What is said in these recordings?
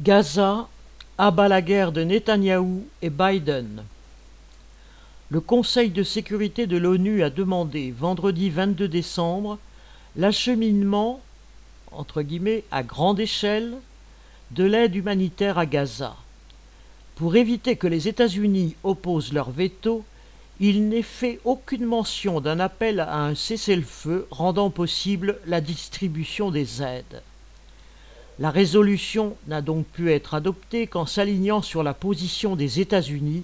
Gaza abat la guerre de Netanyahou et Biden. Le Conseil de sécurité de l'ONU a demandé vendredi 22 décembre l'acheminement entre guillemets à grande échelle de l'aide humanitaire à Gaza. Pour éviter que les États-Unis opposent leur veto, il n'est fait aucune mention d'un appel à un cessez-le-feu rendant possible la distribution des aides. La résolution n'a donc pu être adoptée qu'en s'alignant sur la position des États-Unis,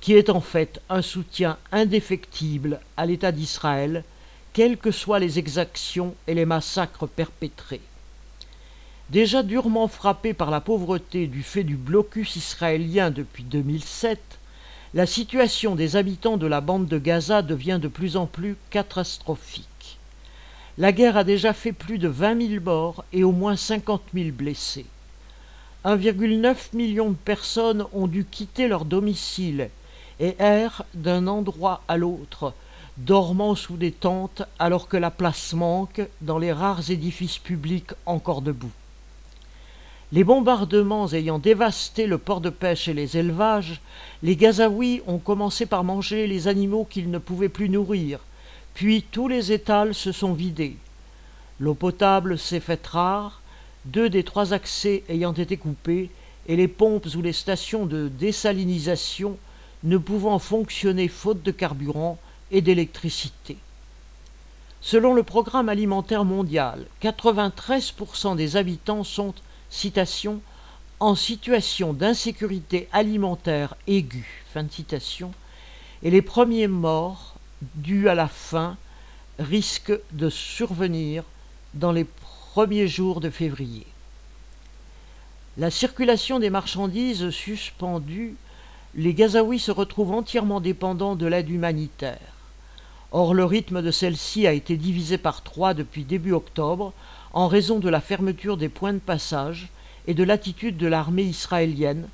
qui est en fait un soutien indéfectible à l'État d'Israël, quelles que soient les exactions et les massacres perpétrés. Déjà durement frappé par la pauvreté du fait du blocus israélien depuis 2007, la situation des habitants de la bande de Gaza devient de plus en plus catastrophique. La guerre a déjà fait plus de 20 000 morts et au moins 50 000 blessés. 1,9 million de personnes ont dû quitter leur domicile et errent d'un endroit à l'autre, dormant sous des tentes alors que la place manque dans les rares édifices publics encore debout. Les bombardements ayant dévasté le port de pêche et les élevages, les Gazaouis ont commencé par manger les animaux qu'ils ne pouvaient plus nourrir, puis tous les étals se sont vidés. L'eau potable s'est faite rare, deux des trois accès ayant été coupés, et les pompes ou les stations de désalinisation ne pouvant fonctionner faute de carburant et d'électricité. Selon le programme alimentaire mondial, 93% des habitants sont, en situation d'insécurité alimentaire aiguë, et les premiers morts dû à la faim risque de survenir dans les premiers jours de février. La circulation des marchandises suspendue, les Gazaouis se retrouvent entièrement dépendants de l'aide humanitaire. Or, le rythme de celle-ci a été divisé par trois depuis début octobre en raison de la fermeture des points de passage et de l'attitude de l'armée israélienne,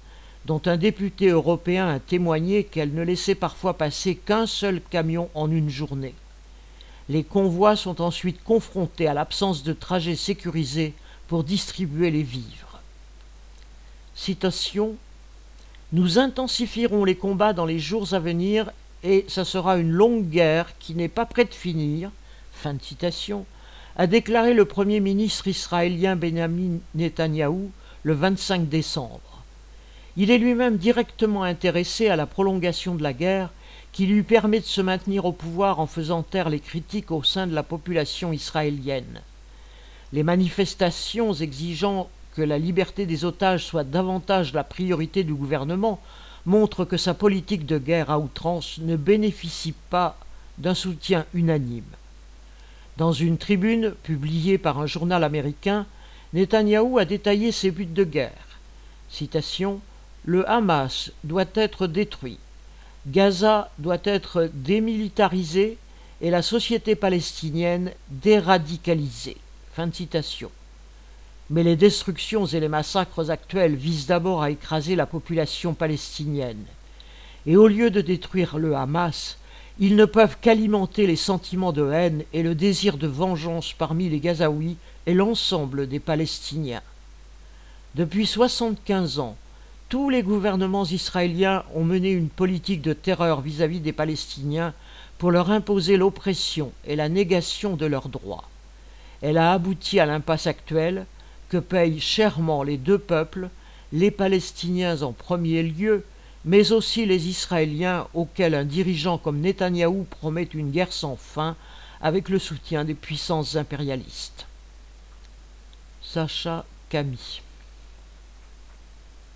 dont un député européen a témoigné qu'elle ne laissait parfois passer qu'un seul camion en une journée. Les convois sont ensuite confrontés à l'absence de trajets sécurisés pour distribuer les vivres. Citation Nous intensifierons les combats dans les jours à venir et ce sera une longue guerre qui n'est pas près de finir. Fin de citation a déclaré le Premier ministre israélien Benjamin Netanyahou le 25 décembre. Il est lui-même directement intéressé à la prolongation de la guerre qui lui permet de se maintenir au pouvoir en faisant taire les critiques au sein de la population israélienne. Les manifestations exigeant que la liberté des otages soit davantage la priorité du gouvernement montrent que sa politique de guerre à outrance ne bénéficie pas d'un soutien unanime. Dans une tribune publiée par un journal américain, Netanyahou a détaillé ses buts de guerre. Citation le Hamas doit être détruit, Gaza doit être démilitarisé et la société palestinienne déradicalisée. Fin. Mais les destructions et les massacres actuels visent d'abord à écraser la population palestinienne. Et au lieu de détruire le Hamas, ils ne peuvent qu'alimenter les sentiments de haine et le désir de vengeance parmi les Gazaouis et l'ensemble des Palestiniens. Depuis soixante-quinze ans, tous les gouvernements israéliens ont mené une politique de terreur vis-à-vis des Palestiniens pour leur imposer l'oppression et la négation de leurs droits. Elle a abouti à l'impasse actuelle que payent chèrement les deux peuples, les Palestiniens en premier lieu, mais aussi les Israéliens auxquels un dirigeant comme Netanyahou promet une guerre sans fin avec le soutien des puissances impérialistes. Sacha Camille